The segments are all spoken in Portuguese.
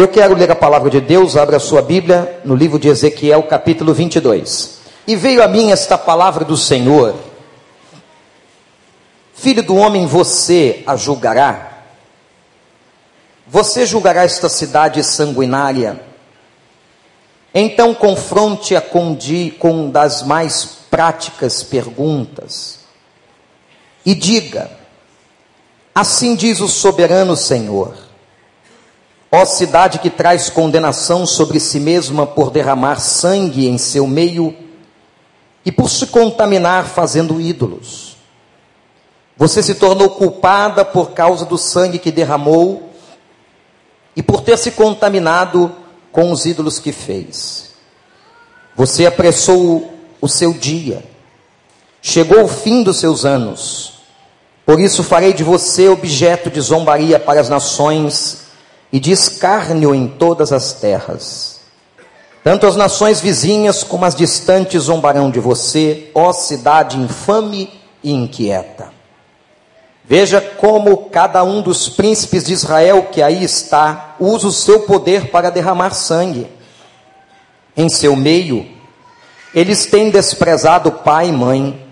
Eu quero ler a palavra de Deus, abra a sua Bíblia no livro de Ezequiel, capítulo 22. E veio a mim esta palavra do Senhor: Filho do homem, você a julgará? Você julgará esta cidade sanguinária? Então confronte-a com, com das mais práticas perguntas e diga: Assim diz o soberano Senhor Ó cidade que traz condenação sobre si mesma por derramar sangue em seu meio e por se contaminar fazendo ídolos. Você se tornou culpada por causa do sangue que derramou e por ter se contaminado com os ídolos que fez. Você apressou o seu dia, chegou o fim dos seus anos. Por isso farei de você objeto de zombaria para as nações e de escárnio em todas as terras. Tanto as nações vizinhas como as distantes zombarão de você, ó cidade infame e inquieta. Veja como cada um dos príncipes de Israel que aí está usa o seu poder para derramar sangue. Em seu meio, eles têm desprezado pai e mãe,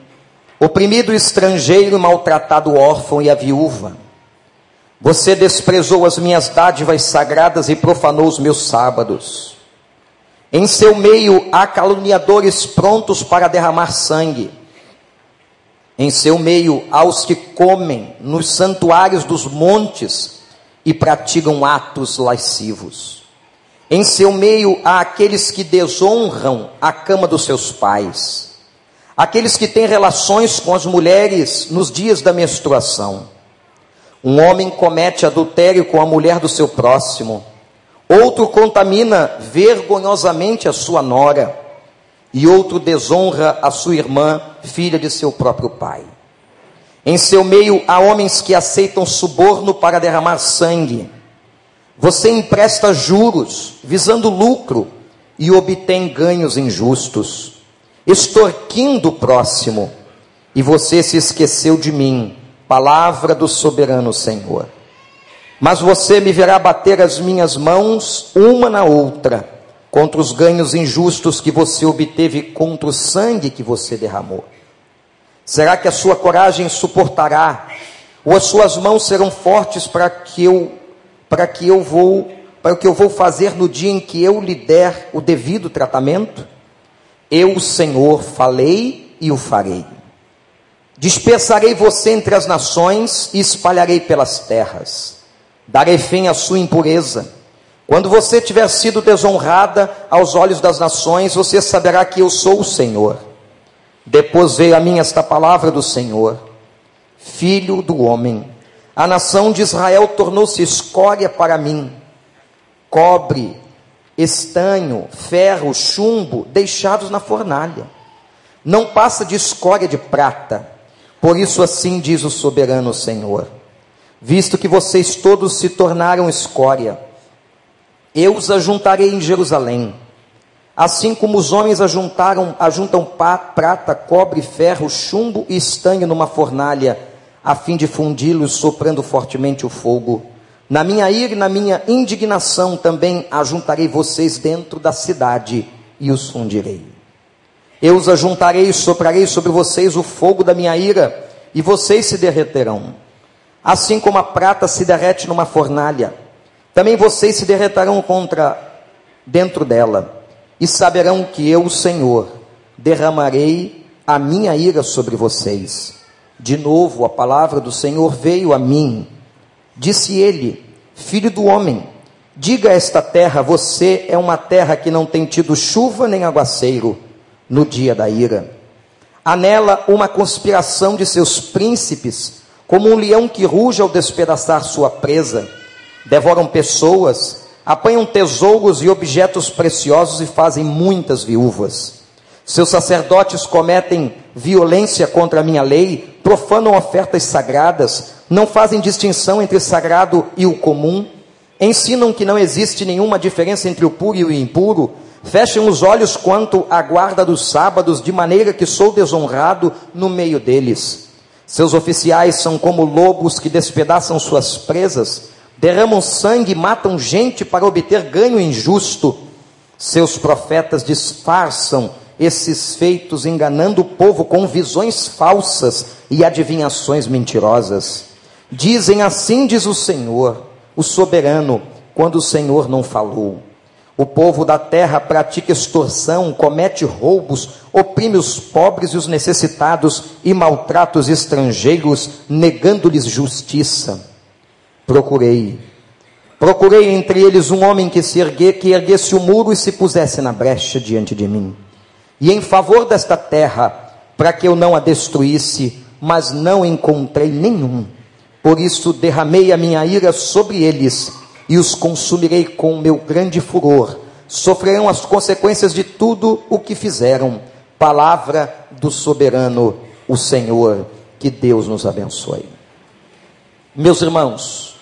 oprimido o estrangeiro, maltratado o órfão e a viúva você desprezou as minhas dádivas sagradas e profanou os meus sábados. Em seu meio há caluniadores prontos para derramar sangue. Em seu meio há os que comem nos santuários dos montes e praticam atos lascivos. Em seu meio há aqueles que desonram a cama dos seus pais, aqueles que têm relações com as mulheres nos dias da menstruação um homem comete adultério com a mulher do seu próximo, outro contamina vergonhosamente a sua nora, e outro desonra a sua irmã, filha de seu próprio pai. Em seu meio há homens que aceitam suborno para derramar sangue. Você empresta juros, visando lucro, e obtém ganhos injustos, extorquindo o próximo, e você se esqueceu de mim Palavra do soberano Senhor. Mas você me verá bater as minhas mãos uma na outra, contra os ganhos injustos que você obteve, contra o sangue que você derramou. Será que a sua coragem suportará? Ou as suas mãos serão fortes para que eu para que eu vou para o que eu vou fazer no dia em que eu lhe der o devido tratamento? Eu, Senhor, falei e o farei. Dispersarei você entre as nações e espalharei pelas terras. Darei fim à sua impureza. Quando você tiver sido desonrada aos olhos das nações, você saberá que eu sou o Senhor. Depois veio a mim esta palavra do Senhor: Filho do homem, a nação de Israel tornou-se escória para mim, cobre, estanho, ferro, chumbo, deixados na fornalha. Não passa de escória de prata por isso, assim diz o soberano Senhor: visto que vocês todos se tornaram escória, eu os ajuntarei em Jerusalém, assim como os homens ajuntaram, ajuntam prata, cobre, ferro, chumbo e estanho numa fornalha, a fim de fundi-los, soprando fortemente o fogo. Na minha ira e na minha indignação também ajuntarei vocês dentro da cidade e os fundirei. Eu os ajuntarei e soprarei sobre vocês o fogo da minha ira, e vocês se derreterão. Assim como a prata se derrete numa fornalha, também vocês se derreterão contra dentro dela, e saberão que eu, o Senhor, derramarei a minha ira sobre vocês. De novo, a palavra do Senhor veio a mim. Disse ele: Filho do homem, diga a esta terra: Você é uma terra que não tem tido chuva nem aguaceiro no dia da ira. Há nela uma conspiração de seus príncipes, como um leão que ruge ao despedaçar sua presa. Devoram pessoas, apanham tesouros e objetos preciosos e fazem muitas viúvas. Seus sacerdotes cometem violência contra a minha lei, profanam ofertas sagradas, não fazem distinção entre sagrado e o comum, ensinam que não existe nenhuma diferença entre o puro e o impuro, Fechem os olhos quanto à guarda dos sábados, de maneira que sou desonrado no meio deles. Seus oficiais são como lobos que despedaçam suas presas, derramam sangue e matam gente para obter ganho injusto. Seus profetas disfarçam esses feitos, enganando o povo com visões falsas e adivinhações mentirosas. Dizem assim, diz o Senhor, o soberano, quando o Senhor não falou. O povo da terra pratica extorsão, comete roubos, oprime os pobres e os necessitados e maltrata os estrangeiros, negando-lhes justiça. Procurei, procurei entre eles um homem que se ergue, que erguesse o muro e se pusesse na brecha diante de mim. E em favor desta terra, para que eu não a destruísse, mas não encontrei nenhum. Por isso derramei a minha ira sobre eles e os consumirei com meu grande furor. Sofrerão as consequências de tudo o que fizeram. Palavra do soberano, o Senhor, que Deus nos abençoe. Meus irmãos,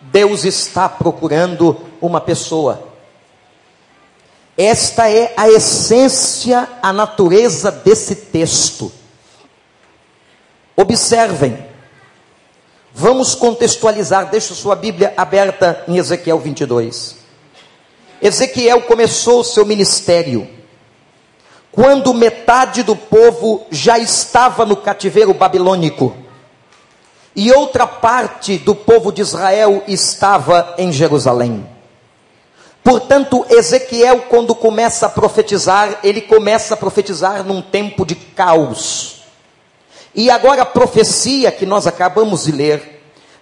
Deus está procurando uma pessoa. Esta é a essência, a natureza desse texto. Observem, Vamos contextualizar, deixa sua Bíblia aberta em Ezequiel 22. Ezequiel começou o seu ministério quando metade do povo já estava no cativeiro babilônico e outra parte do povo de Israel estava em Jerusalém. Portanto, Ezequiel, quando começa a profetizar, ele começa a profetizar num tempo de caos. E agora a profecia que nós acabamos de ler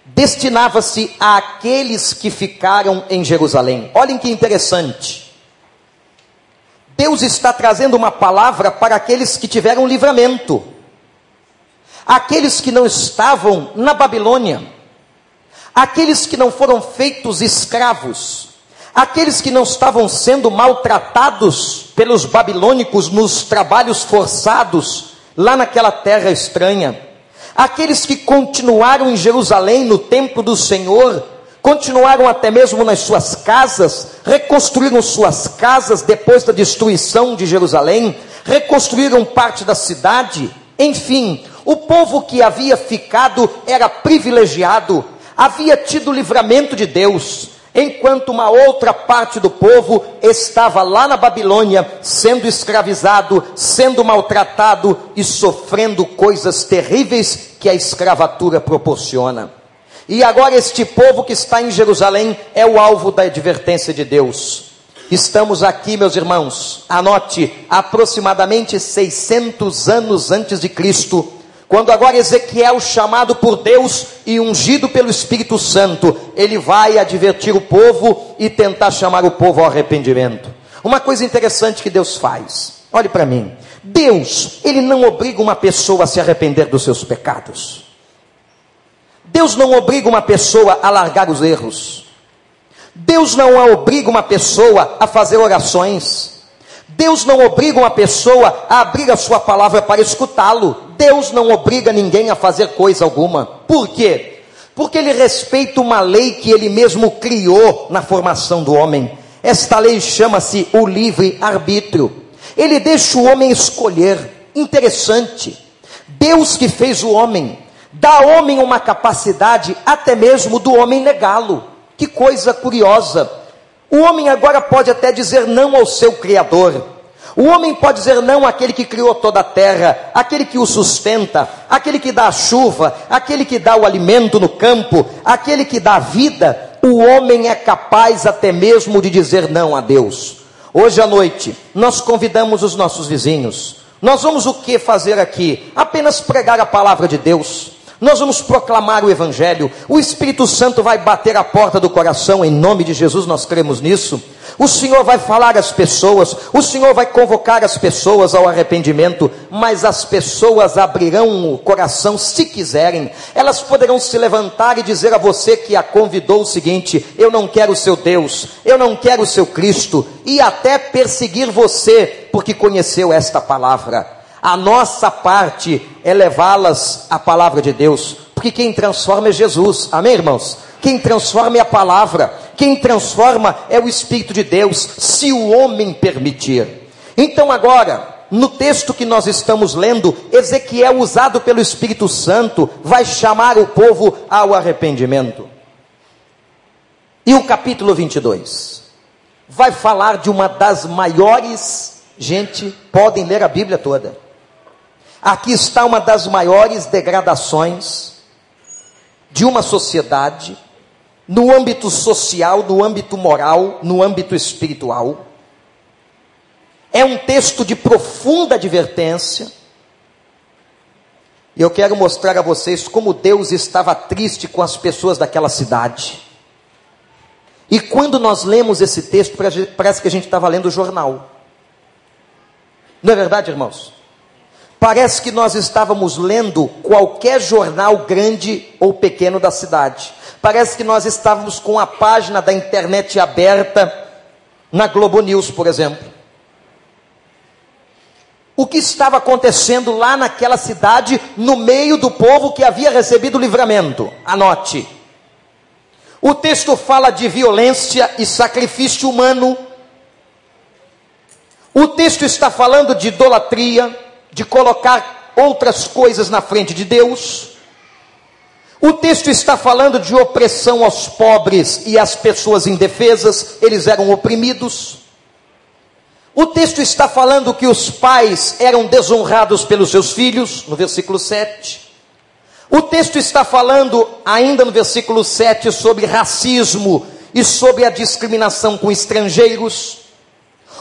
destinava-se àqueles que ficaram em Jerusalém. Olhem que interessante. Deus está trazendo uma palavra para aqueles que tiveram livramento, aqueles que não estavam na Babilônia, aqueles que não foram feitos escravos, aqueles que não estavam sendo maltratados pelos babilônicos nos trabalhos forçados, lá naquela terra estranha. Aqueles que continuaram em Jerusalém, no templo do Senhor, continuaram até mesmo nas suas casas, reconstruíram suas casas depois da destruição de Jerusalém, reconstruíram parte da cidade, enfim, o povo que havia ficado era privilegiado, havia tido livramento de Deus, enquanto uma outra parte do povo estava lá na Babilônia, sendo escravizado, sendo maltratado e sofrendo coisas terríveis que a escravatura proporciona. E agora este povo que está em Jerusalém é o alvo da advertência de Deus. Estamos aqui, meus irmãos, anote, aproximadamente 600 anos antes de Cristo, quando agora Ezequiel, chamado por Deus e ungido pelo Espírito Santo, ele vai advertir o povo e tentar chamar o povo ao arrependimento. Uma coisa interessante que Deus faz, olhe para mim: Deus, ele não obriga uma pessoa a se arrepender dos seus pecados. Deus não obriga uma pessoa a largar os erros. Deus não obriga uma pessoa a fazer orações. Deus não obriga uma pessoa a abrir a sua palavra para escutá-lo. Deus não obriga ninguém a fazer coisa alguma. Por quê? Porque ele respeita uma lei que ele mesmo criou na formação do homem. Esta lei chama-se o livre arbítrio. Ele deixa o homem escolher. Interessante. Deus que fez o homem, dá ao homem uma capacidade até mesmo do homem negá-lo. Que coisa curiosa. O homem agora pode até dizer não ao seu Criador. O homem pode dizer não àquele que criou toda a terra, aquele que o sustenta, aquele que dá a chuva, aquele que dá o alimento no campo, aquele que dá a vida. O homem é capaz até mesmo de dizer não a Deus. Hoje à noite, nós convidamos os nossos vizinhos. Nós vamos o que fazer aqui? Apenas pregar a palavra de Deus. Nós vamos proclamar o Evangelho. O Espírito Santo vai bater a porta do coração, em nome de Jesus, nós cremos nisso. O Senhor vai falar às pessoas, o Senhor vai convocar as pessoas ao arrependimento, mas as pessoas abrirão o coração se quiserem. Elas poderão se levantar e dizer a você que a convidou o seguinte: Eu não quero o seu Deus, eu não quero o seu Cristo, e até perseguir você, porque conheceu esta palavra. A nossa parte é levá-las à palavra de Deus, porque quem transforma é Jesus. Amém, irmãos? Quem transforma é a palavra, quem transforma é o Espírito de Deus, se o homem permitir. Então, agora, no texto que nós estamos lendo, Ezequiel, usado pelo Espírito Santo, vai chamar o povo ao arrependimento. E o capítulo 22 vai falar de uma das maiores, gente, podem ler a Bíblia toda. Aqui está uma das maiores degradações de uma sociedade, no âmbito social, no âmbito moral, no âmbito espiritual. É um texto de profunda advertência. E eu quero mostrar a vocês como Deus estava triste com as pessoas daquela cidade. E quando nós lemos esse texto, parece que a gente estava lendo o jornal. Não é verdade, irmãos? Parece que nós estávamos lendo qualquer jornal grande ou pequeno da cidade. Parece que nós estávamos com a página da internet aberta na Globo News, por exemplo. O que estava acontecendo lá naquela cidade, no meio do povo que havia recebido o livramento? Anote. O texto fala de violência e sacrifício humano. O texto está falando de idolatria, de colocar outras coisas na frente de Deus. O texto está falando de opressão aos pobres e às pessoas indefesas, eles eram oprimidos. O texto está falando que os pais eram desonrados pelos seus filhos, no versículo 7. O texto está falando, ainda no versículo 7, sobre racismo e sobre a discriminação com estrangeiros.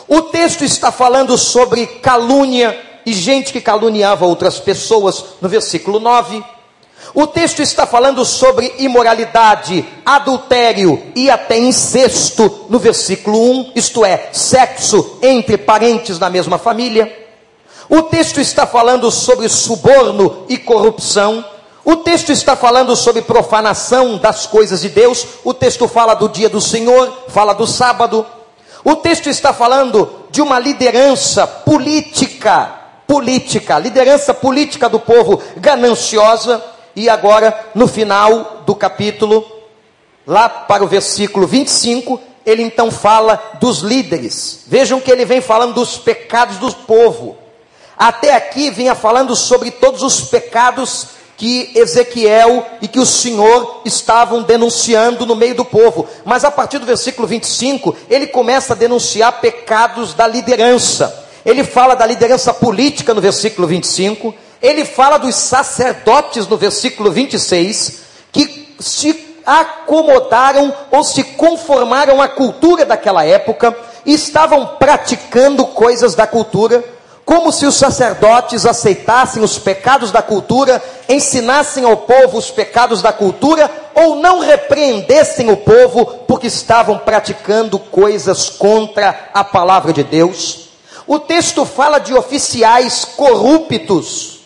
O texto está falando sobre calúnia e gente que caluniava outras pessoas, no versículo 9. O texto está falando sobre imoralidade, adultério e até incesto, no versículo 1, isto é, sexo entre parentes da mesma família. O texto está falando sobre suborno e corrupção, o texto está falando sobre profanação das coisas de Deus. O texto fala do dia do Senhor, fala do sábado. O texto está falando de uma liderança política, política, liderança política do povo gananciosa. E agora, no final do capítulo, lá para o versículo 25, ele então fala dos líderes. Vejam que ele vem falando dos pecados do povo. Até aqui vinha falando sobre todos os pecados que Ezequiel e que o Senhor estavam denunciando no meio do povo. Mas a partir do versículo 25, ele começa a denunciar pecados da liderança. Ele fala da liderança política no versículo 25, ele fala dos sacerdotes no versículo 26, que se acomodaram ou se conformaram à cultura daquela época e estavam praticando coisas da cultura como se os sacerdotes aceitassem os pecados da cultura, ensinassem ao povo os pecados da cultura, ou não repreendessem o povo porque estavam praticando coisas contra a palavra de Deus. O texto fala de oficiais corruptos,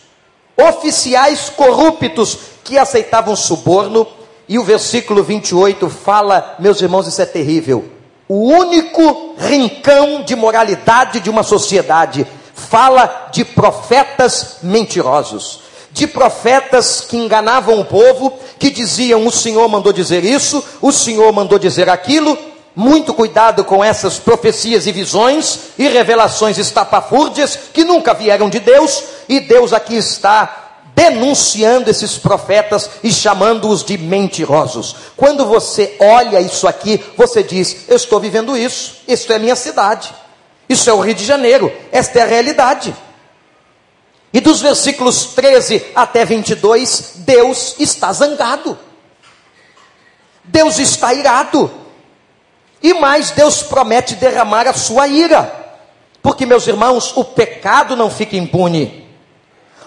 oficiais corruptos que aceitavam suborno, e o versículo 28 fala, meus irmãos, isso é terrível. O único rincão de moralidade de uma sociedade fala de profetas mentirosos, de profetas que enganavam o povo, que diziam: o Senhor mandou dizer isso, o Senhor mandou dizer aquilo. Muito cuidado com essas profecias e visões e revelações estapafúrdias que nunca vieram de Deus, e Deus aqui está denunciando esses profetas e chamando-os de mentirosos. Quando você olha isso aqui, você diz: Eu estou vivendo isso, isso é minha cidade. Isso é o Rio de Janeiro, esta é a realidade. E dos versículos 13 até 22, Deus está zangado. Deus está irado. E mais, Deus promete derramar a sua ira. Porque, meus irmãos, o pecado não fica impune.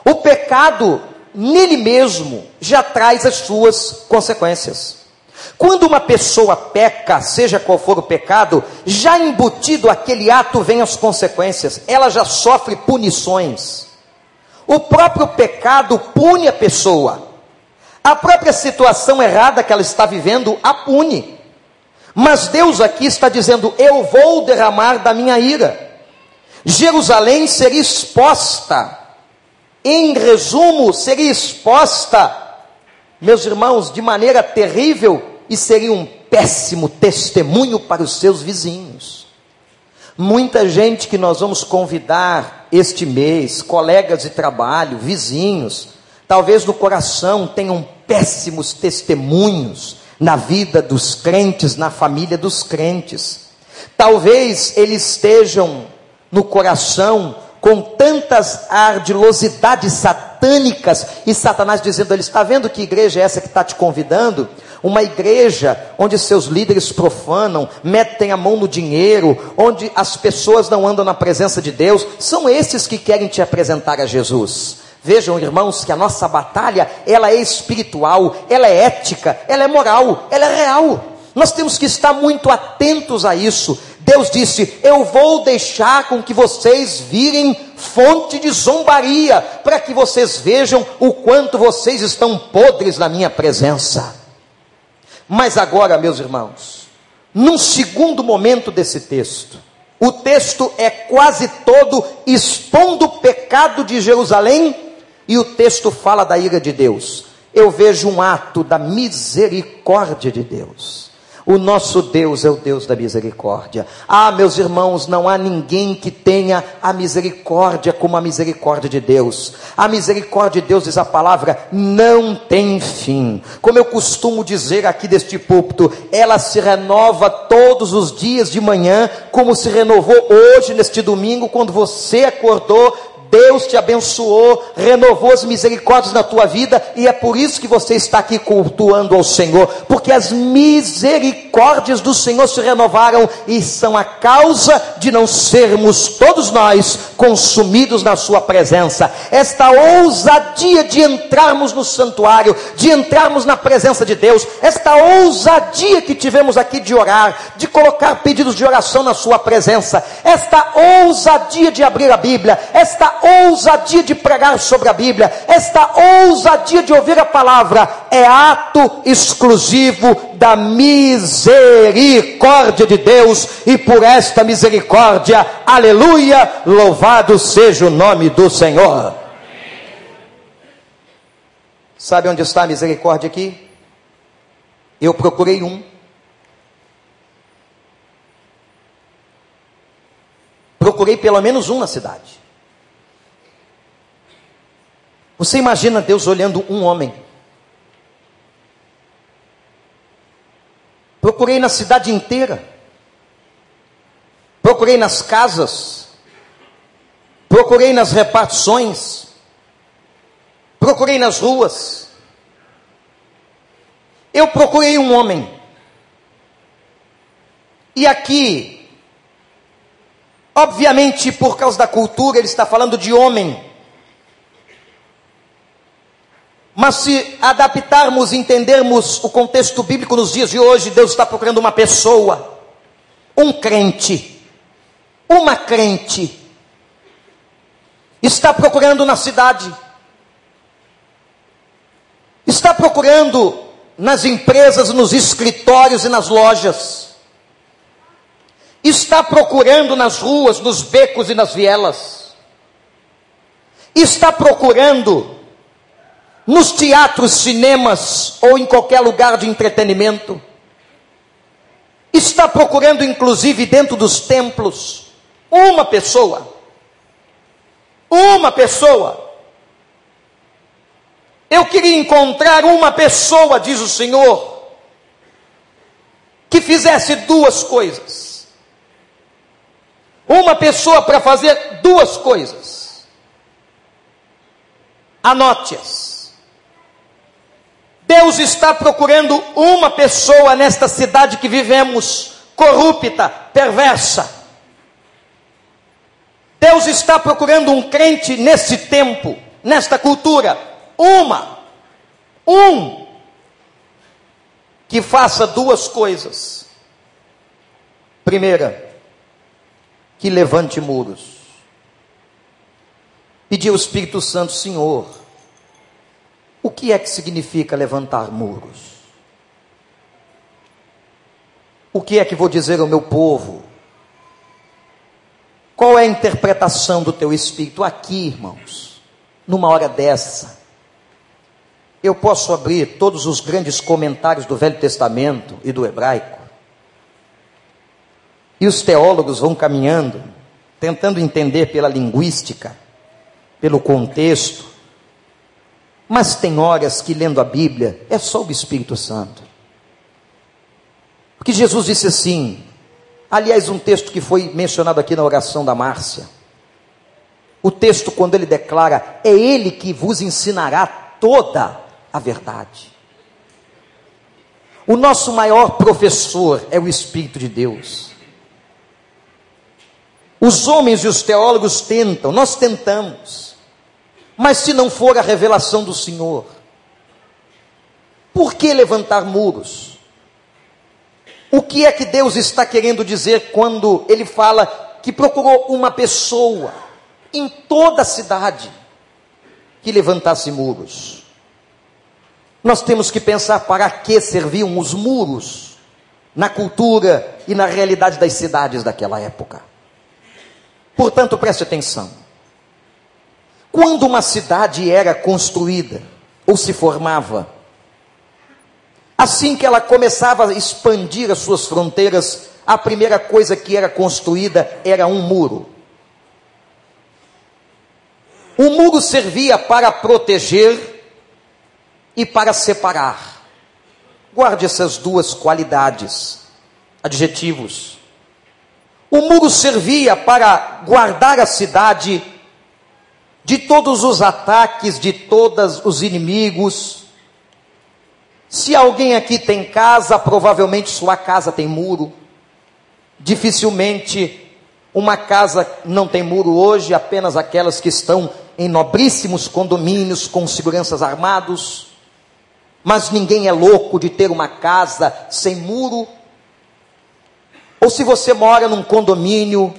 O pecado, nele mesmo, já traz as suas consequências. Quando uma pessoa peca, seja qual for o pecado, já embutido aquele ato vem as consequências, ela já sofre punições. O próprio pecado pune a pessoa. A própria situação errada que ela está vivendo a pune. Mas Deus aqui está dizendo: Eu vou derramar da minha ira. Jerusalém seria exposta. Em resumo, seria exposta, meus irmãos, de maneira terrível e seria um péssimo testemunho para os seus vizinhos. Muita gente que nós vamos convidar este mês, colegas de trabalho, vizinhos, talvez no coração tenham péssimos testemunhos na vida dos crentes, na família dos crentes. Talvez eles estejam no coração com tantas ardilosidades satânicas e Satanás dizendo: Ele está vendo que igreja é essa que está te convidando? Uma igreja onde seus líderes profanam, metem a mão no dinheiro, onde as pessoas não andam na presença de Deus, são esses que querem te apresentar a Jesus. Vejam, irmãos, que a nossa batalha, ela é espiritual, ela é ética, ela é moral, ela é real. Nós temos que estar muito atentos a isso. Deus disse: Eu vou deixar com que vocês virem fonte de zombaria, para que vocês vejam o quanto vocês estão podres na minha presença. Mas agora, meus irmãos, num segundo momento desse texto, o texto é quase todo expondo o pecado de Jerusalém e o texto fala da ira de Deus. Eu vejo um ato da misericórdia de Deus. O nosso Deus é o Deus da misericórdia. Ah, meus irmãos, não há ninguém que tenha a misericórdia como a misericórdia de Deus. A misericórdia de Deus, diz a palavra, não tem fim. Como eu costumo dizer aqui deste púlpito, ela se renova todos os dias de manhã, como se renovou hoje, neste domingo, quando você acordou Deus te abençoou, renovou as misericórdias na tua vida, e é por isso que você está aqui cultuando ao Senhor, porque as misericórdias do Senhor se renovaram e são a causa de não sermos todos nós consumidos na Sua presença. Esta ousadia de entrarmos no santuário, de entrarmos na presença de Deus, esta ousadia que tivemos aqui de orar, de colocar pedidos de oração na Sua presença, esta ousadia de abrir a Bíblia, esta ousadia de pregar sobre a Bíblia, esta ousadia de ouvir a palavra, é ato exclusivo da misericórdia de Deus, e por esta misericórdia, aleluia, louvado seja o nome do Senhor. Sabe onde está a misericórdia aqui? Eu procurei um. Procurei pelo menos um na cidade. Você imagina Deus olhando um homem? Procurei na cidade inteira, procurei nas casas, procurei nas repartições, procurei nas ruas. Eu procurei um homem. E aqui, obviamente por causa da cultura, ele está falando de homem. Mas se adaptarmos e entendermos o contexto bíblico nos dias de hoje, Deus está procurando uma pessoa, um crente, uma crente, está procurando na cidade, está procurando nas empresas, nos escritórios e nas lojas, está procurando nas ruas, nos becos e nas vielas, está procurando nos teatros, cinemas ou em qualquer lugar de entretenimento. Está procurando, inclusive, dentro dos templos, uma pessoa. Uma pessoa. Eu queria encontrar uma pessoa, diz o Senhor, que fizesse duas coisas. Uma pessoa para fazer duas coisas. Anote-as. Deus está procurando uma pessoa nesta cidade que vivemos, corrupta, perversa. Deus está procurando um crente nesse tempo, nesta cultura, uma, um, que faça duas coisas. Primeira, que levante muros. Pedir ao Espírito Santo, Senhor, que é que significa levantar muros? O que é que vou dizer ao meu povo? Qual é a interpretação do teu espírito aqui, irmãos? Numa hora dessa, eu posso abrir todos os grandes comentários do Velho Testamento e do hebraico. E os teólogos vão caminhando, tentando entender pela linguística, pelo contexto, mas tem horas que lendo a Bíblia é só o Espírito Santo. Porque Jesus disse assim, aliás, um texto que foi mencionado aqui na oração da Márcia. O texto, quando ele declara, é Ele que vos ensinará toda a verdade. O nosso maior professor é o Espírito de Deus. Os homens e os teólogos tentam, nós tentamos, mas se não for a revelação do Senhor, por que levantar muros? O que é que Deus está querendo dizer quando Ele fala que procurou uma pessoa em toda a cidade que levantasse muros? Nós temos que pensar para que serviam os muros na cultura e na realidade das cidades daquela época. Portanto, preste atenção. Quando uma cidade era construída ou se formava, assim que ela começava a expandir as suas fronteiras, a primeira coisa que era construída era um muro. O muro servia para proteger e para separar. Guarde essas duas qualidades, adjetivos. O muro servia para guardar a cidade de todos os ataques, de todos os inimigos. Se alguém aqui tem casa, provavelmente sua casa tem muro. Dificilmente uma casa não tem muro hoje, apenas aquelas que estão em nobríssimos condomínios com seguranças armados. Mas ninguém é louco de ter uma casa sem muro ou se você mora num condomínio,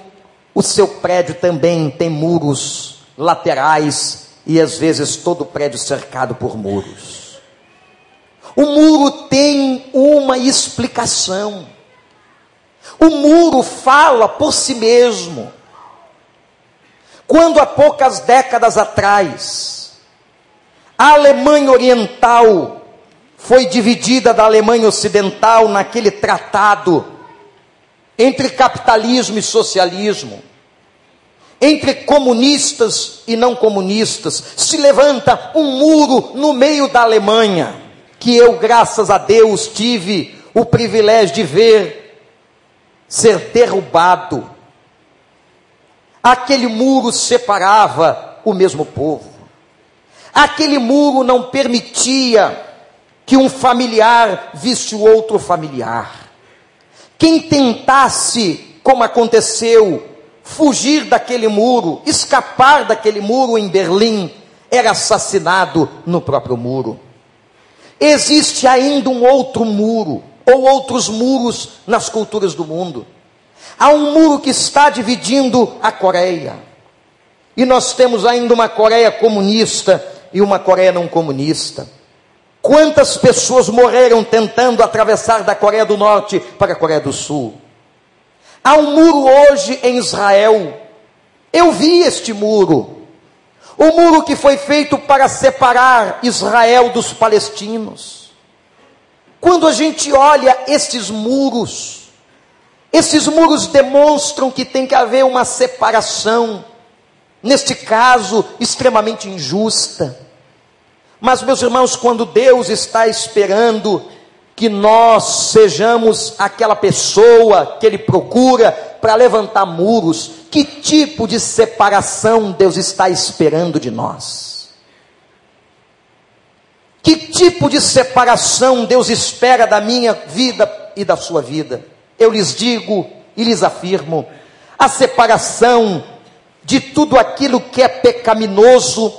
o seu prédio também tem muros laterais e às vezes todo prédio cercado por muros. O muro tem uma explicação. O muro fala por si mesmo. Quando há poucas décadas atrás, a Alemanha Oriental foi dividida da Alemanha Ocidental naquele tratado entre capitalismo e socialismo, entre comunistas e não comunistas, se levanta um muro no meio da Alemanha, que eu, graças a Deus, tive o privilégio de ver ser derrubado. Aquele muro separava o mesmo povo. Aquele muro não permitia que um familiar visse o outro familiar. Quem tentasse, como aconteceu, fugir daquele muro, escapar daquele muro em Berlim, era assassinado no próprio muro. Existe ainda um outro muro, ou outros muros nas culturas do mundo. Há um muro que está dividindo a Coreia. E nós temos ainda uma Coreia comunista e uma Coreia não comunista. Quantas pessoas morreram tentando atravessar da Coreia do Norte para a Coreia do Sul? Há um muro hoje em Israel. Eu vi este muro. O muro que foi feito para separar Israel dos palestinos. Quando a gente olha estes muros, esses muros demonstram que tem que haver uma separação, neste caso, extremamente injusta. Mas, meus irmãos, quando Deus está esperando que nós sejamos aquela pessoa que Ele procura para levantar muros, que tipo de separação Deus está esperando de nós? Que tipo de separação Deus espera da minha vida e da sua vida? Eu lhes digo e lhes afirmo: a separação de tudo aquilo que é pecaminoso,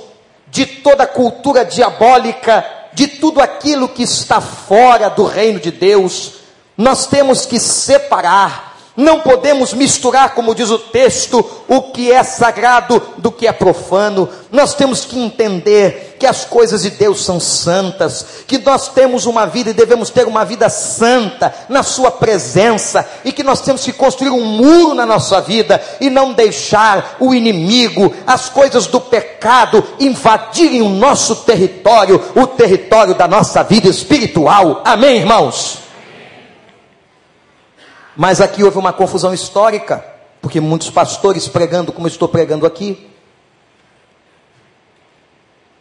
de toda cultura diabólica, de tudo aquilo que está fora do reino de Deus. Nós temos que separar, não podemos misturar, como diz o texto, o que é sagrado do que é profano. Nós temos que entender que as coisas de Deus são santas, que nós temos uma vida e devemos ter uma vida santa na Sua presença, e que nós temos que construir um muro na nossa vida e não deixar o inimigo, as coisas do pecado invadirem o nosso território, o território da nossa vida espiritual. Amém, irmãos? Mas aqui houve uma confusão histórica, porque muitos pastores pregando como estou pregando aqui,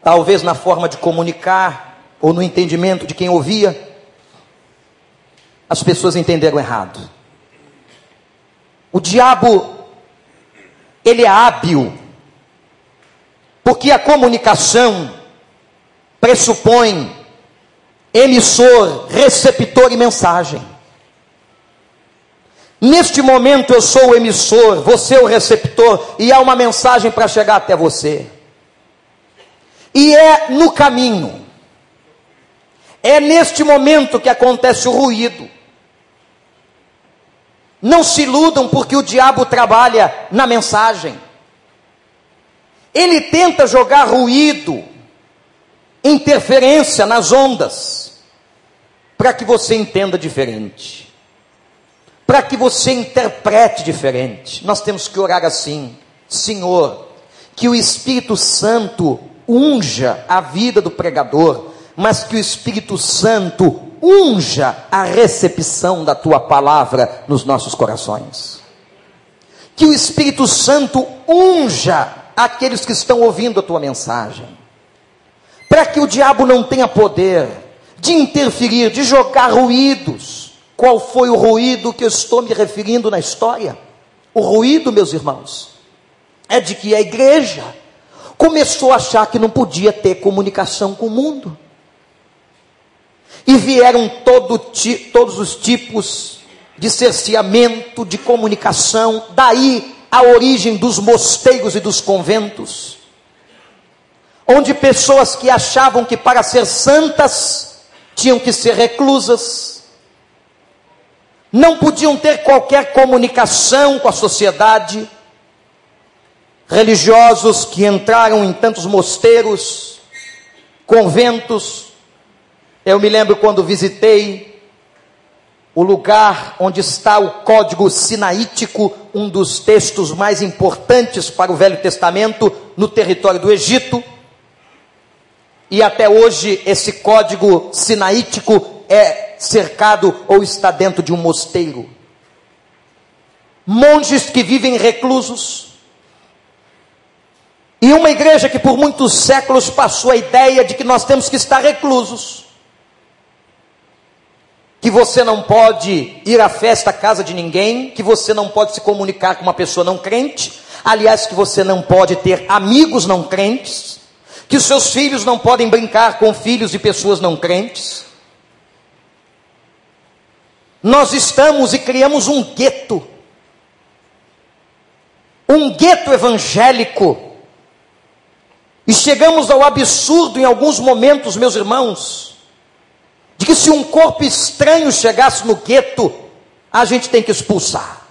talvez na forma de comunicar ou no entendimento de quem ouvia, as pessoas entenderam errado. O diabo, ele é hábil, porque a comunicação pressupõe emissor, receptor e mensagem. Neste momento eu sou o emissor, você o receptor, e há uma mensagem para chegar até você. E é no caminho, é neste momento que acontece o ruído. Não se iludam porque o diabo trabalha na mensagem. Ele tenta jogar ruído, interferência nas ondas, para que você entenda diferente para que você interprete diferente. Nós temos que orar assim: Senhor, que o Espírito Santo unja a vida do pregador, mas que o Espírito Santo unja a recepção da tua palavra nos nossos corações. Que o Espírito Santo unja aqueles que estão ouvindo a tua mensagem, para que o diabo não tenha poder de interferir, de jogar ruídos qual foi o ruído que eu estou me referindo na história? O ruído, meus irmãos, é de que a igreja começou a achar que não podia ter comunicação com o mundo. E vieram todo, todos os tipos de cerceamento, de comunicação, daí a origem dos mosteiros e dos conventos, onde pessoas que achavam que para ser santas tinham que ser reclusas, não podiam ter qualquer comunicação com a sociedade. Religiosos que entraram em tantos mosteiros, conventos. Eu me lembro quando visitei o lugar onde está o código sinaítico, um dos textos mais importantes para o Velho Testamento, no território do Egito. E até hoje esse código sinaítico é cercado ou está dentro de um mosteiro. Monges que vivem reclusos. E uma igreja que por muitos séculos passou a ideia de que nós temos que estar reclusos. Que você não pode ir à festa à casa de ninguém, que você não pode se comunicar com uma pessoa não crente, aliás, que você não pode ter amigos não crentes, que os seus filhos não podem brincar com filhos de pessoas não crentes, nós estamos e criamos um gueto. Um gueto evangélico. E chegamos ao absurdo em alguns momentos, meus irmãos, de que se um corpo estranho chegasse no gueto, a gente tem que expulsar.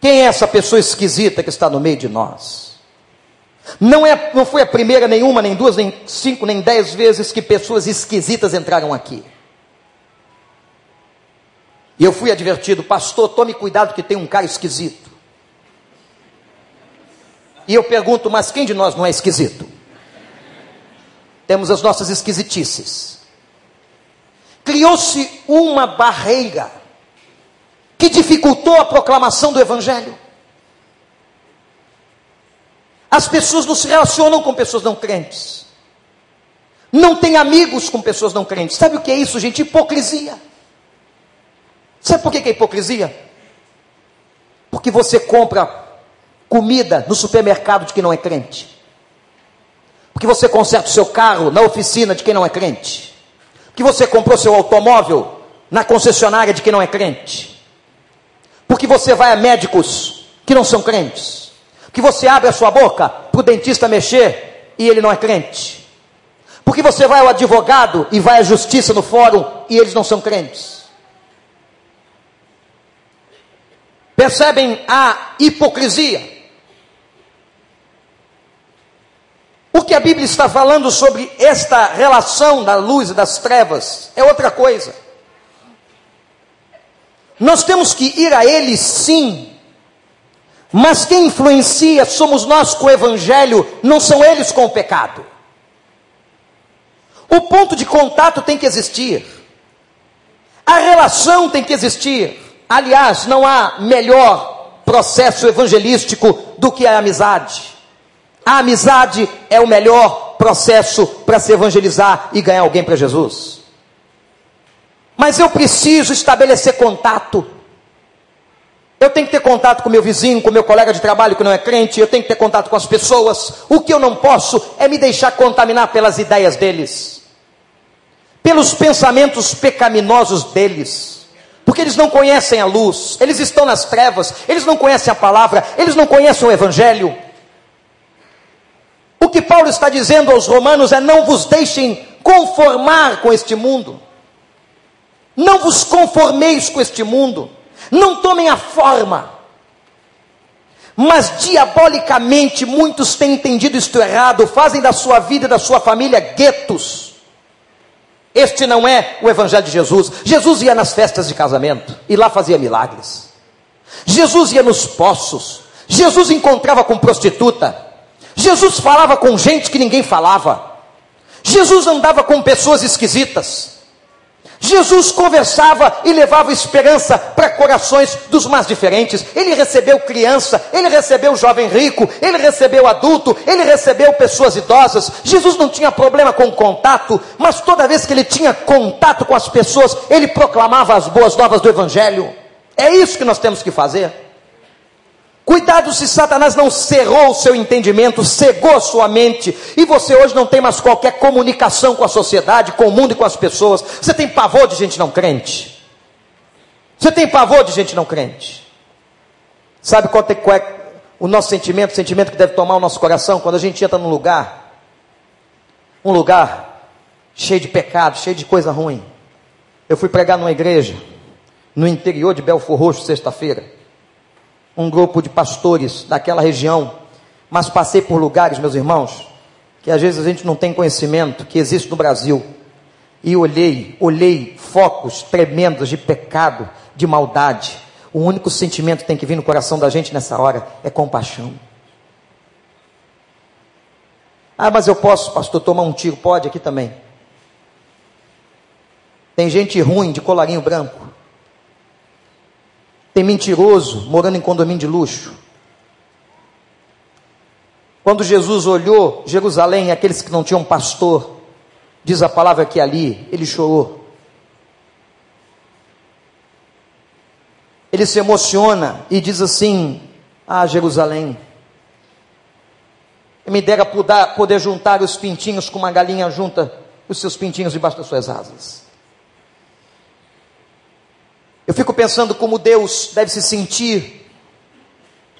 Quem é essa pessoa esquisita que está no meio de nós? Não, é, não foi a primeira, nenhuma, nem duas, nem cinco, nem dez vezes que pessoas esquisitas entraram aqui. E eu fui advertido, pastor, tome cuidado que tem um cara esquisito. E eu pergunto, mas quem de nós não é esquisito? Temos as nossas esquisitices. Criou-se uma barreira que dificultou a proclamação do Evangelho. As pessoas não se relacionam com pessoas não crentes. Não tem amigos com pessoas não crentes. Sabe o que é isso, gente? Hipocrisia. Sabe por que é hipocrisia? Porque você compra comida no supermercado de quem não é crente. Porque você conserta o seu carro na oficina de quem não é crente. Porque você comprou seu automóvel na concessionária de quem não é crente. Porque você vai a médicos que não são crentes. Que você abre a sua boca para o dentista mexer e ele não é crente. Porque você vai ao advogado e vai à justiça no fórum e eles não são crentes. Percebem a hipocrisia? O que a Bíblia está falando sobre esta relação da luz e das trevas é outra coisa. Nós temos que ir a Ele sim, mas quem influencia somos nós com o Evangelho, não são eles com o pecado. O ponto de contato tem que existir, a relação tem que existir. Aliás, não há melhor processo evangelístico do que a amizade. A amizade é o melhor processo para se evangelizar e ganhar alguém para Jesus. Mas eu preciso estabelecer contato. Eu tenho que ter contato com meu vizinho, com meu colega de trabalho que não é crente, eu tenho que ter contato com as pessoas. O que eu não posso é me deixar contaminar pelas ideias deles, pelos pensamentos pecaminosos deles, porque eles não conhecem a luz, eles estão nas trevas, eles não conhecem a palavra, eles não conhecem o evangelho. O que Paulo está dizendo aos romanos é: não vos deixem conformar com este mundo, não vos conformeis com este mundo não tomem a forma. Mas diabolicamente muitos têm entendido isto errado, fazem da sua vida e da sua família guetos. Este não é o Evangelho de Jesus. Jesus ia nas festas de casamento e lá fazia milagres. Jesus ia nos poços. Jesus encontrava com prostituta. Jesus falava com gente que ninguém falava. Jesus andava com pessoas esquisitas. Jesus conversava e levava esperança para corações dos mais diferentes. Ele recebeu criança, ele recebeu jovem rico, ele recebeu adulto, ele recebeu pessoas idosas. Jesus não tinha problema com contato, mas toda vez que ele tinha contato com as pessoas, ele proclamava as boas novas do Evangelho. É isso que nós temos que fazer. Cuidado se Satanás não cerrou o seu entendimento, cegou a sua mente, e você hoje não tem mais qualquer comunicação com a sociedade, com o mundo e com as pessoas. Você tem pavor de gente não crente. Você tem pavor de gente não crente. Sabe qual é, qual é o nosso sentimento, o sentimento que deve tomar o nosso coração quando a gente entra num lugar, um lugar cheio de pecado, cheio de coisa ruim. Eu fui pregar numa igreja no interior de Belfor Roxo sexta-feira um grupo de pastores daquela região, mas passei por lugares, meus irmãos, que às vezes a gente não tem conhecimento que existe no Brasil. E olhei, olhei focos tremendos de pecado, de maldade. O único sentimento que tem que vir no coração da gente nessa hora é compaixão. Ah, mas eu posso, pastor, tomar um tiro? Pode aqui também. Tem gente ruim de colarinho branco. Tem mentiroso morando em condomínio de luxo. Quando Jesus olhou Jerusalém aqueles que não tinham pastor, diz a palavra que ali, ele chorou. Ele se emociona e diz assim: Ah, Jerusalém, me dera poder juntar os pintinhos com uma galinha junta os seus pintinhos debaixo das suas asas. Eu fico pensando como Deus deve se sentir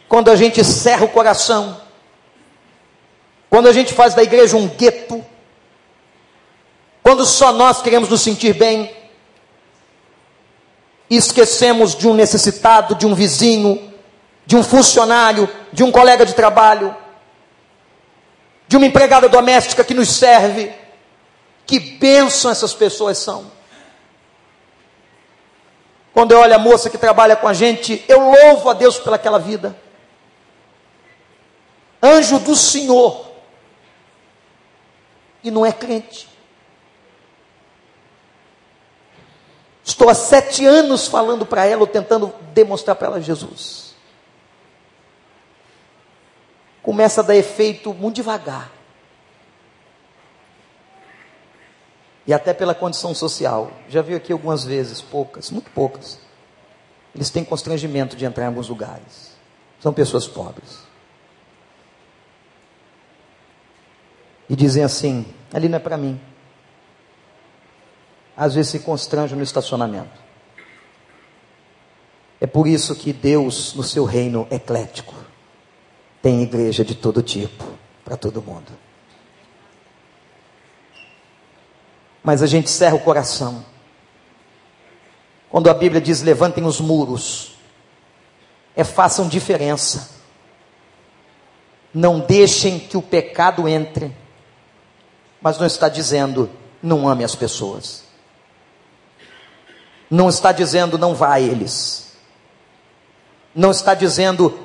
quando a gente cerra o coração, quando a gente faz da igreja um gueto, quando só nós queremos nos sentir bem, e esquecemos de um necessitado, de um vizinho, de um funcionário, de um colega de trabalho, de uma empregada doméstica que nos serve. Que bênção essas pessoas são. Quando eu olho a moça que trabalha com a gente, eu louvo a Deus pelaquela vida. Anjo do Senhor. E não é crente. Estou há sete anos falando para ela, ou tentando demonstrar para ela Jesus. Começa a dar efeito muito devagar. E até pela condição social. Já viu aqui algumas vezes, poucas, muito poucas. Eles têm constrangimento de entrar em alguns lugares. São pessoas pobres. E dizem assim: ali não é para mim. Às vezes se constrangem no estacionamento. É por isso que Deus, no seu reino eclético, tem igreja de todo tipo, para todo mundo. Mas a gente cerra o coração. Quando a Bíblia diz levantem os muros, é façam diferença. Não deixem que o pecado entre, mas não está dizendo não ame as pessoas. Não está dizendo não vá a eles. Não está dizendo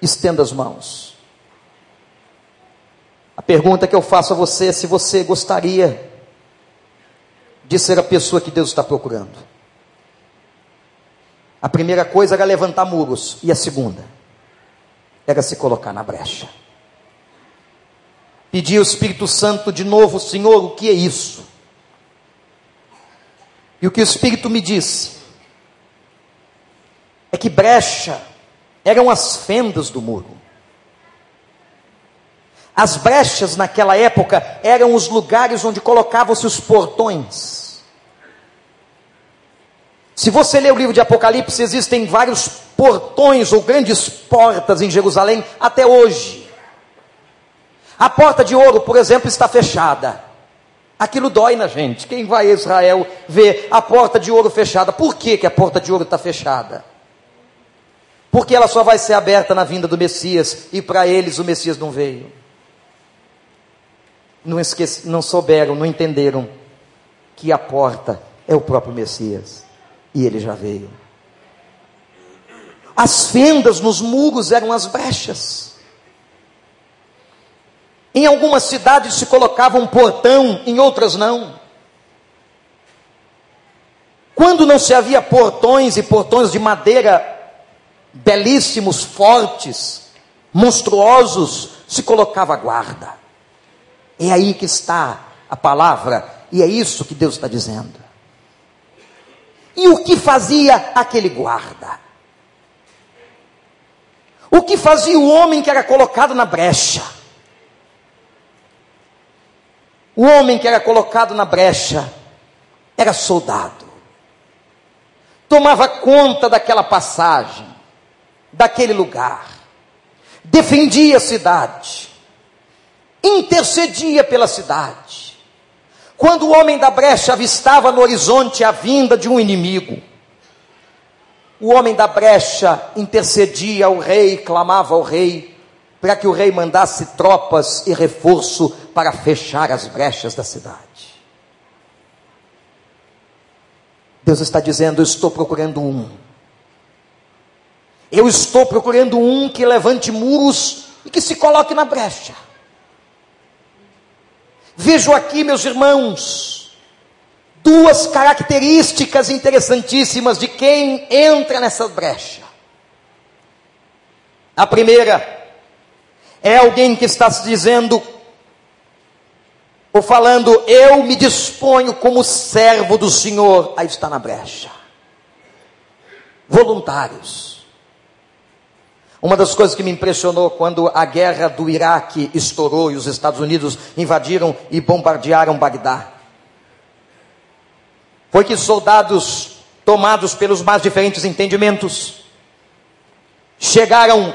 estenda as mãos. A pergunta que eu faço a você é se você gostaria de ser a pessoa que Deus está procurando. A primeira coisa era levantar muros, e a segunda era se colocar na brecha. Pedir ao Espírito Santo de novo, Senhor, o que é isso? E o que o Espírito me disse é que brecha eram as fendas do muro. As brechas naquela época eram os lugares onde colocavam-se os portões. Se você ler o livro de Apocalipse, existem vários portões ou grandes portas em Jerusalém até hoje. A porta de ouro, por exemplo, está fechada. Aquilo dói na gente. Quem vai a Israel vê a porta de ouro fechada. Por que, que a porta de ouro está fechada? Porque ela só vai ser aberta na vinda do Messias, e para eles o Messias não veio. Não, esqueci, não souberam, não entenderam que a porta é o próprio Messias, e ele já veio. As fendas nos muros eram as brechas. Em algumas cidades se colocava um portão, em outras não. Quando não se havia portões e portões de madeira belíssimos, fortes, monstruosos, se colocava guarda. É aí que está a palavra, e é isso que Deus está dizendo. E o que fazia aquele guarda? O que fazia o homem que era colocado na brecha? O homem que era colocado na brecha era soldado. Tomava conta daquela passagem, daquele lugar. Defendia a cidade. Intercedia pela cidade. Quando o homem da brecha avistava no horizonte a vinda de um inimigo, o homem da brecha intercedia ao rei, clamava ao rei, para que o rei mandasse tropas e reforço para fechar as brechas da cidade. Deus está dizendo: Eu estou procurando um. Eu estou procurando um que levante muros e que se coloque na brecha. Vejo aqui, meus irmãos, duas características interessantíssimas de quem entra nessa brecha. A primeira é alguém que está se dizendo ou falando, eu me disponho como servo do Senhor a estar na brecha. Voluntários. Uma das coisas que me impressionou quando a guerra do Iraque estourou e os Estados Unidos invadiram e bombardearam Bagdá foi que soldados, tomados pelos mais diferentes entendimentos, chegaram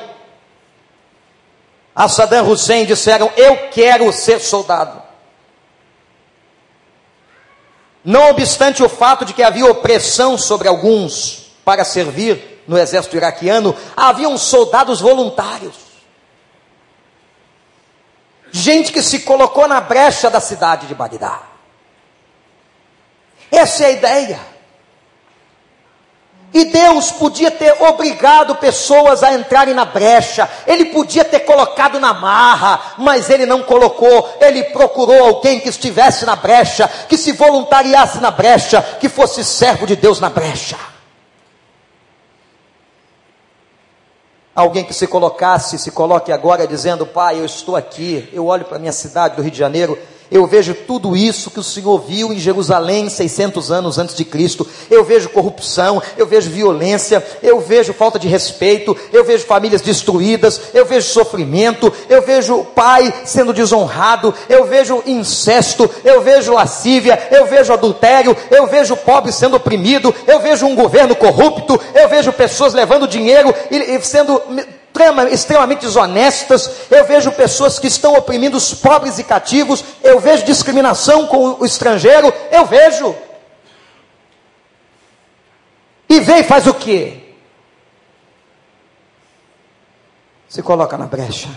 a Saddam Hussein e disseram: Eu quero ser soldado. Não obstante o fato de que havia opressão sobre alguns para servir no exército iraquiano, haviam soldados voluntários. Gente que se colocou na brecha da cidade de Bagdá. Essa é a ideia. E Deus podia ter obrigado pessoas a entrarem na brecha, Ele podia ter colocado na marra, mas Ele não colocou, Ele procurou alguém que estivesse na brecha, que se voluntariasse na brecha, que fosse servo de Deus na brecha. Alguém que se colocasse, se coloque agora dizendo: Pai, eu estou aqui, eu olho para a minha cidade do Rio de Janeiro, eu vejo tudo isso que o Senhor viu em Jerusalém 600 anos antes de Cristo. Eu vejo corrupção, eu vejo violência, eu vejo falta de respeito, eu vejo famílias destruídas, eu vejo sofrimento, eu vejo pai sendo desonrado, eu vejo incesto, eu vejo lascívia, eu vejo adultério, eu vejo pobre sendo oprimido, eu vejo um governo corrupto, eu vejo pessoas levando dinheiro e, e sendo extremamente desonestas, eu vejo pessoas que estão oprimindo os pobres e cativos, eu vejo discriminação com o estrangeiro, eu vejo. E vem e faz o quê? Se coloca na brecha.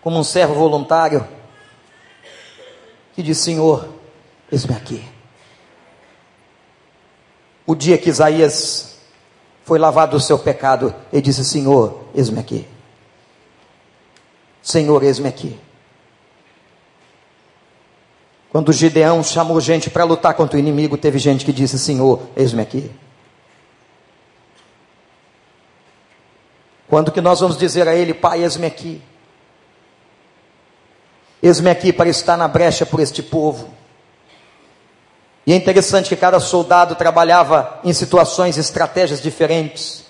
Como um servo voluntário que diz: Senhor, eis-me aqui. O dia que Isaías foi lavado do seu pecado e disse: Senhor, eis-me aqui. Senhor, eis-me aqui. Quando Gideão chamou gente para lutar contra o inimigo, teve gente que disse: Senhor, eis-me aqui. Quando que nós vamos dizer a ele, Pai, eis-me aqui? Eis-me aqui para estar na brecha por este povo. E é interessante que cada soldado trabalhava em situações e estratégias diferentes.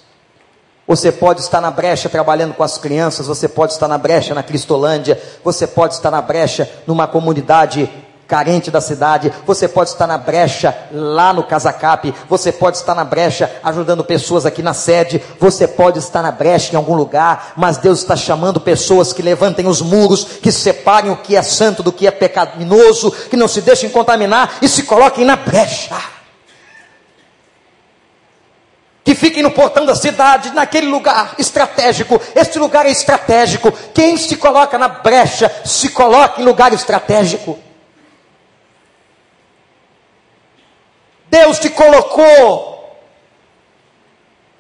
Você pode estar na brecha trabalhando com as crianças, você pode estar na brecha na Cristolândia, você pode estar na brecha numa comunidade carente da cidade, você pode estar na brecha lá no Casacap, você pode estar na brecha ajudando pessoas aqui na sede, você pode estar na brecha em algum lugar, mas Deus está chamando pessoas que levantem os muros, que separem o que é santo do que é pecaminoso, que não se deixem contaminar e se coloquem na brecha. Que fiquem no portão da cidade, naquele lugar estratégico. Este lugar é estratégico. Quem se coloca na brecha, se coloca em lugar estratégico. Deus te colocou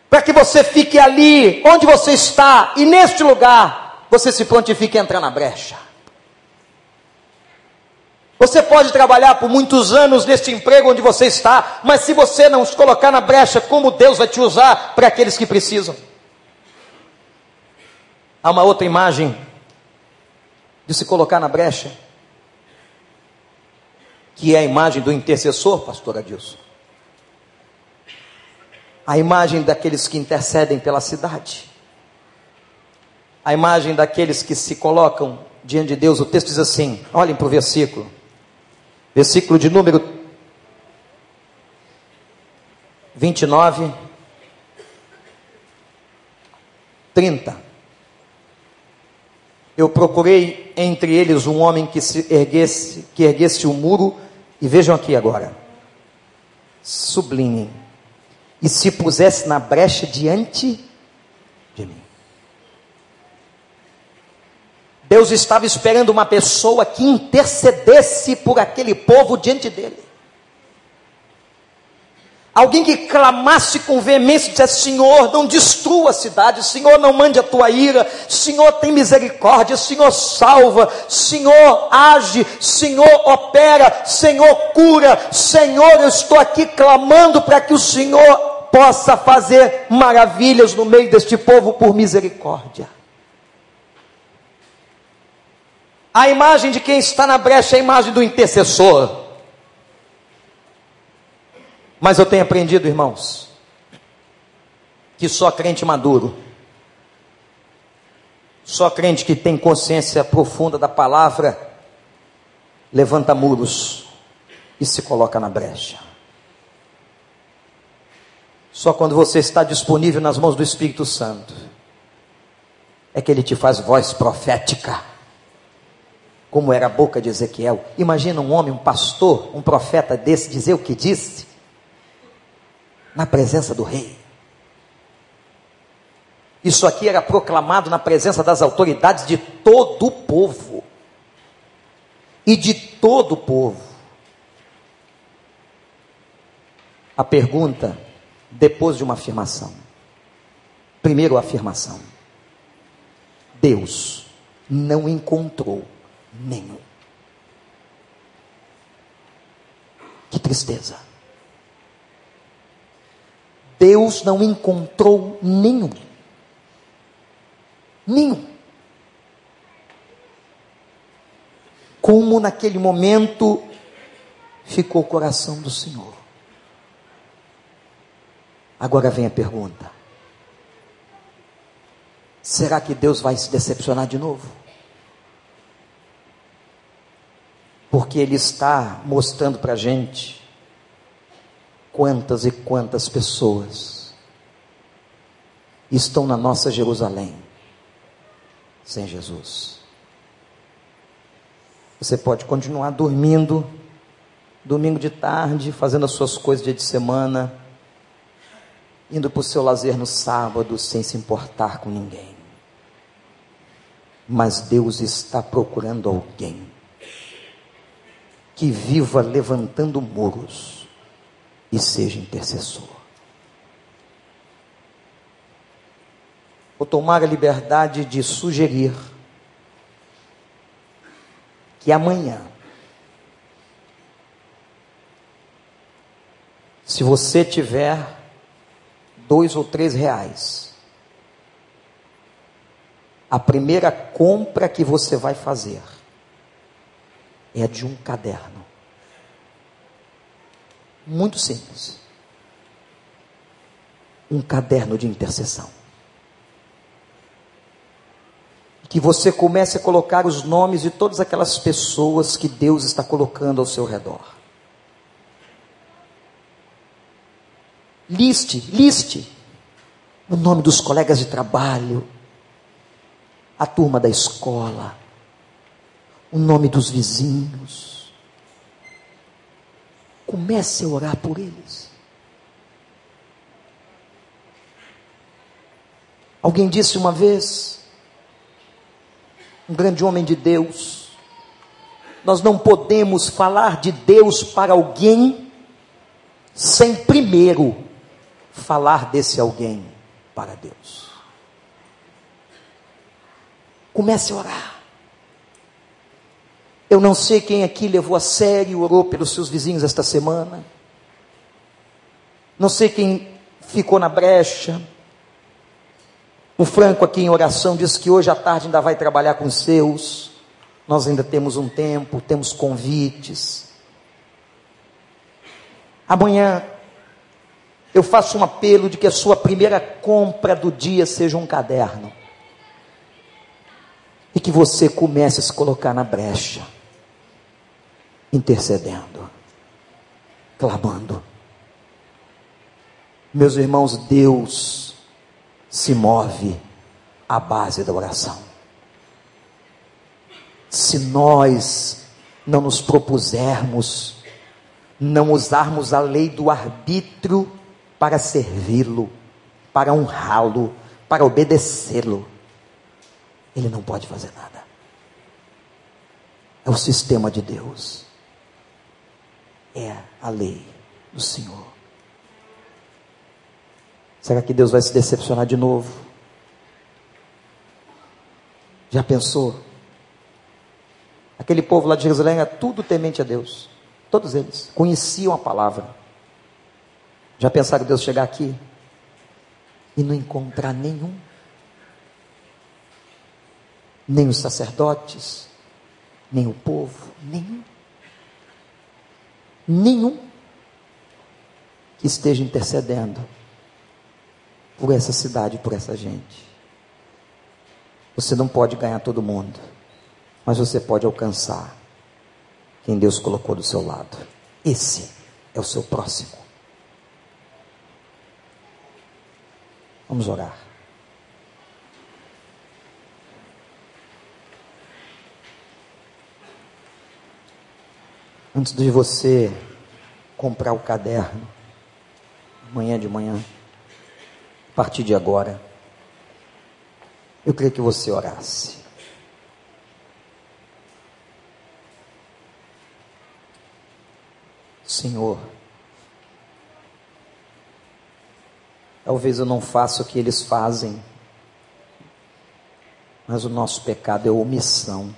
para que você fique ali, onde você está, e neste lugar, você se prontifique a entrar na brecha. Você pode trabalhar por muitos anos neste emprego onde você está, mas se você não se colocar na brecha, como Deus vai te usar para aqueles que precisam? Há uma outra imagem de se colocar na brecha que é a imagem do intercessor, pastor Adilson. A imagem daqueles que intercedem pela cidade. A imagem daqueles que se colocam diante de Deus. O texto diz assim: olhem para o versículo. Versículo de número 29, 30. Eu procurei entre eles um homem que se erguesse, que erguesse o muro e vejam aqui agora. Sublinhem. E se pusesse na brecha diante de mim. Deus estava esperando uma pessoa que intercedesse por aquele povo diante dele. Alguém que clamasse com veemência e dissesse: Senhor, não destrua a cidade, Senhor, não mande a tua ira, Senhor, tem misericórdia, Senhor, salva, Senhor, age, Senhor, opera, Senhor, cura, Senhor, eu estou aqui clamando para que o Senhor possa fazer maravilhas no meio deste povo por misericórdia. A imagem de quem está na brecha é a imagem do intercessor. Mas eu tenho aprendido, irmãos, que só crente maduro, só crente que tem consciência profunda da palavra, levanta muros e se coloca na brecha. Só quando você está disponível nas mãos do Espírito Santo, é que ele te faz voz profética, como era a boca de Ezequiel. Imagina um homem, um pastor, um profeta desse dizer o que disse na presença do rei. Isso aqui era proclamado na presença das autoridades de todo o povo. E de todo o povo. A pergunta, depois de uma afirmação. Primeiro, a afirmação. Deus não encontrou nenhum. Que tristeza. Deus não encontrou nenhum. Nenhum. Como naquele momento ficou o coração do Senhor. Agora vem a pergunta: será que Deus vai se decepcionar de novo? Porque Ele está mostrando para a gente quantas e quantas pessoas estão na nossa Jerusalém sem Jesus. Você pode continuar dormindo, domingo de tarde, fazendo as suas coisas dia de semana, indo para o seu lazer no sábado, sem se importar com ninguém. Mas Deus está procurando alguém que viva levantando muros e seja intercessor. Vou tomar a liberdade de sugerir que amanhã, se você tiver dois ou três reais, a primeira compra que você vai fazer é de um caderno. Muito simples. Um caderno de intercessão. Que você comece a colocar os nomes de todas aquelas pessoas que Deus está colocando ao seu redor. Liste, liste o nome dos colegas de trabalho, a turma da escola, o nome dos vizinhos. Comece a orar por eles. Alguém disse uma vez, um grande homem de Deus, nós não podemos falar de Deus para alguém sem primeiro falar desse alguém para Deus. Comece a orar. Eu não sei quem aqui levou a sério, orou pelos seus vizinhos esta semana. Não sei quem ficou na brecha. O Franco aqui em oração disse que hoje à tarde ainda vai trabalhar com os seus. Nós ainda temos um tempo, temos convites. Amanhã eu faço um apelo de que a sua primeira compra do dia seja um caderno. E que você comece a se colocar na brecha, intercedendo, clamando. Meus irmãos, Deus se move à base da oração. Se nós não nos propusermos, não usarmos a lei do arbítrio, para servi-lo, para honrá-lo, para obedecê-lo. Ele não pode fazer nada. É o sistema de Deus. É a lei do Senhor. Será que Deus vai se decepcionar de novo? Já pensou? Aquele povo lá de Jerusalém era tudo temente a Deus. Todos eles conheciam a palavra. Já pensaram Deus chegar aqui e não encontrar nenhum? Nem os sacerdotes, nem o povo, nenhum. Nenhum que esteja intercedendo por essa cidade, por essa gente. Você não pode ganhar todo mundo, mas você pode alcançar quem Deus colocou do seu lado. Esse é o seu próximo. Vamos orar. Antes de você comprar o caderno, amanhã de manhã, a partir de agora, eu queria que você orasse. Senhor, Talvez eu não faça o que eles fazem, mas o nosso pecado é omissão.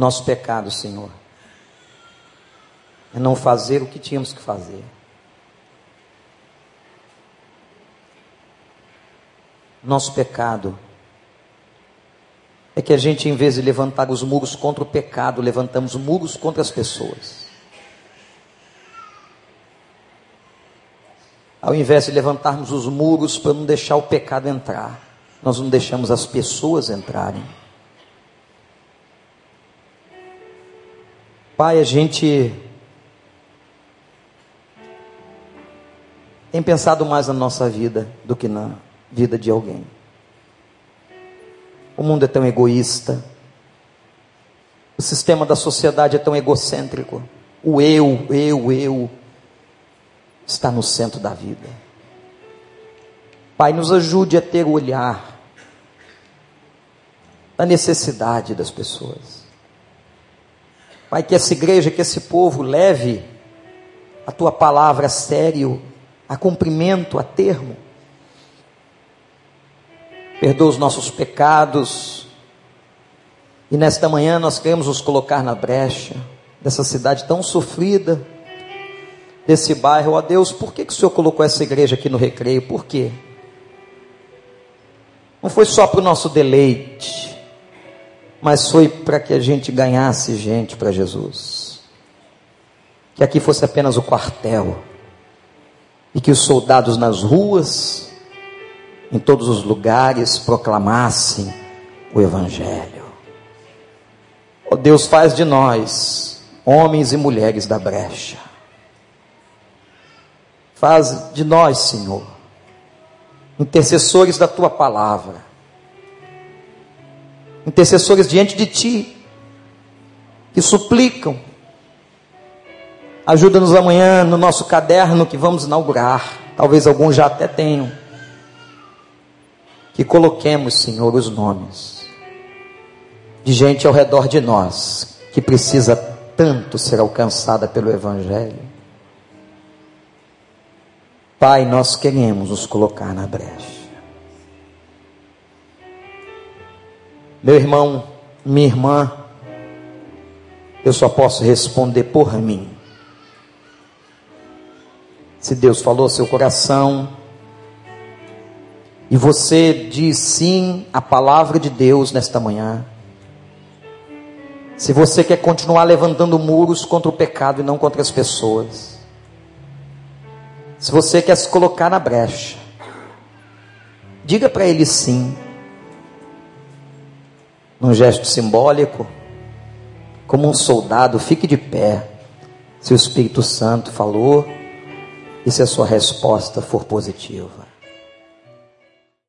Nosso pecado, Senhor, é não fazer o que tínhamos que fazer. Nosso pecado é que a gente, em vez de levantar os muros contra o pecado, levantamos muros contra as pessoas. Ao invés de levantarmos os muros para não deixar o pecado entrar, nós não deixamos as pessoas entrarem. Pai, a gente tem pensado mais na nossa vida do que na vida de alguém. O mundo é tão egoísta. O sistema da sociedade é tão egocêntrico. O eu, eu, eu está no centro da vida. Pai, nos ajude a ter o olhar da necessidade das pessoas. Pai, que essa igreja, que esse povo leve a tua palavra a sério, a cumprimento, a termo. Perdoa os nossos pecados. E nesta manhã nós queremos nos colocar na brecha dessa cidade tão sofrida desse bairro, ó Deus, por que, que o Senhor colocou essa igreja aqui no recreio? Por quê? Não foi só para o nosso deleite, mas foi para que a gente ganhasse gente para Jesus. que aqui fosse apenas o quartel e que os soldados nas ruas, em todos os lugares, proclamassem o Evangelho. Oh Deus, faz de nós homens e mulheres da brecha. Faz de nós, Senhor, intercessores da tua palavra, intercessores diante de ti, que suplicam. Ajuda-nos amanhã no nosso caderno que vamos inaugurar, talvez alguns já até tenham. Que coloquemos, Senhor, os nomes de gente ao redor de nós que precisa tanto ser alcançada pelo Evangelho. Pai, nós queremos nos colocar na brecha. Meu irmão, minha irmã, eu só posso responder por mim. Se Deus falou seu coração, e você diz sim à palavra de Deus nesta manhã, se você quer continuar levantando muros contra o pecado e não contra as pessoas, se você quer se colocar na brecha, diga para ele sim. Num gesto simbólico, como um soldado, fique de pé. Se o Espírito Santo falou e se a sua resposta for positiva.